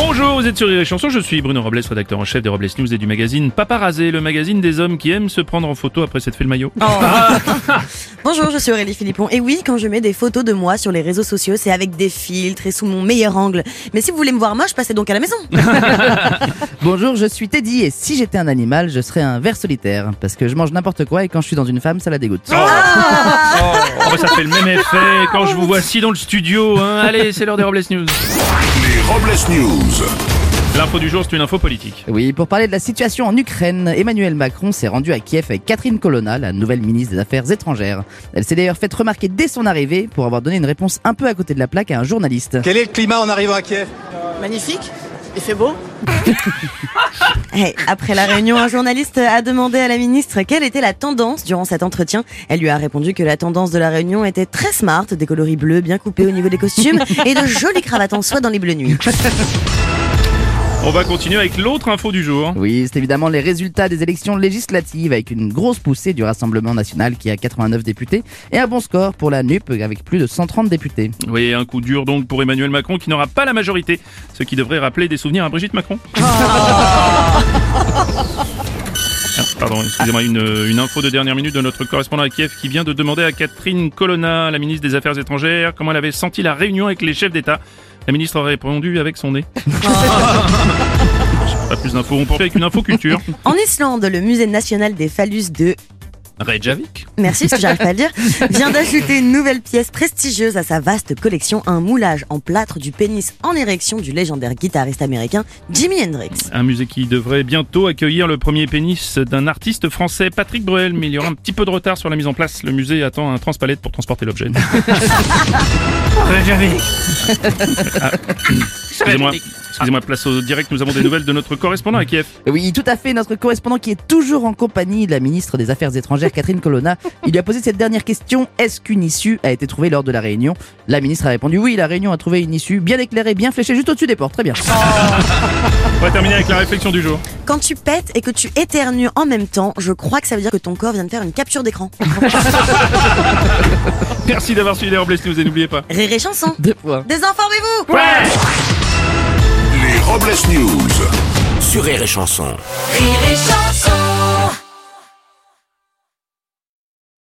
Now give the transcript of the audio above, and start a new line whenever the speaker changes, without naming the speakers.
Bonjour, vous êtes sur Rire et Chanson, je suis Bruno Robles, rédacteur en chef des Robles News et du magazine Paparazzi, le magazine des hommes qui aiment se prendre en photo après s'être fait le maillot.
Bonjour, je suis Aurélie Philippon. Et oui, quand je mets des photos de moi sur les réseaux sociaux, c'est avec des filtres et sous mon meilleur angle. Mais si vous voulez me voir moche, passez donc à la maison.
Bonjour, je suis Teddy et si j'étais un animal, je serais un ver solitaire. Parce que je mange n'importe quoi et quand je suis dans une femme, ça la dégoûte.
Oh, bah, ça fait le même effet quand je vous vois si dans le studio. hein. Allez, c'est l'heure des Robles News.
Les Robles News.
L'info du jour, c'est une info politique.
Oui, pour parler de la situation en Ukraine, Emmanuel Macron s'est rendu à Kiev avec Catherine Colonna, la nouvelle ministre des Affaires étrangères. Elle s'est d'ailleurs fait remarquer dès son arrivée pour avoir donné une réponse un peu à côté de la plaque à un journaliste.
Quel est le climat en arrivant à Kiev?
Magnifique. Il fait beau.
Après la réunion, un journaliste a demandé à la ministre quelle était la tendance durant cet entretien. Elle lui a répondu que la tendance de la réunion était très smart, des coloris bleus bien coupés au niveau des costumes et de jolies cravates en soie dans les bleus nuits.
On va continuer avec l'autre info du jour.
Oui, c'est évidemment les résultats des élections législatives avec une grosse poussée du Rassemblement national qui a 89 députés et un bon score pour la NUP avec plus de 130 députés.
Oui, un coup dur donc pour Emmanuel Macron qui n'aura pas la majorité, ce qui devrait rappeler des souvenirs à Brigitte Macron. Ah, Pardon, excusez-moi, une, une info de dernière minute de notre correspondant à Kiev qui vient de demander à Catherine Colonna, la ministre des Affaires étrangères, comment elle avait senti la réunion avec les chefs d'État. La ministre aurait répondu avec son nez. Pas plus d'infos, on poursuit avec une info culture.
En Islande, le musée national des phallus de
Reykjavik.
Merci, parce que j'arrive pas à le dire, vient d'ajouter une nouvelle pièce prestigieuse à sa vaste collection, un moulage en plâtre du pénis en érection du légendaire guitariste américain Jimi Hendrix.
Un musée qui devrait bientôt accueillir le premier pénis d'un artiste français, Patrick Bruel, mais il y aura un petit peu de retard sur la mise en place. Le musée attend un transpalette pour transporter l'objet. Ah, Excusez-moi. Excusez-moi, place au direct, nous avons des nouvelles de notre correspondant à Kiev.
Oui, tout à fait, notre correspondant qui est toujours en compagnie de la ministre des Affaires étrangères Catherine Colonna, il lui a posé cette dernière question, est-ce qu'une issue a été trouvée lors de la réunion? La ministre a répondu oui, la réunion a trouvé une issue bien éclairée, bien fléchée juste au-dessus des portes, très bien.
On va terminer avec la réflexion du jour.
Quand tu pètes et que tu éternues en même temps, je crois que ça veut dire que ton corps vient de faire une capture d'écran.
Merci d'avoir suivi les Robles News et n'oubliez pas.
Rire et chanson.
Deux points.
Désinformez-vous
Les Robles News.
Sur Rire et Chanson.
Rire et chanson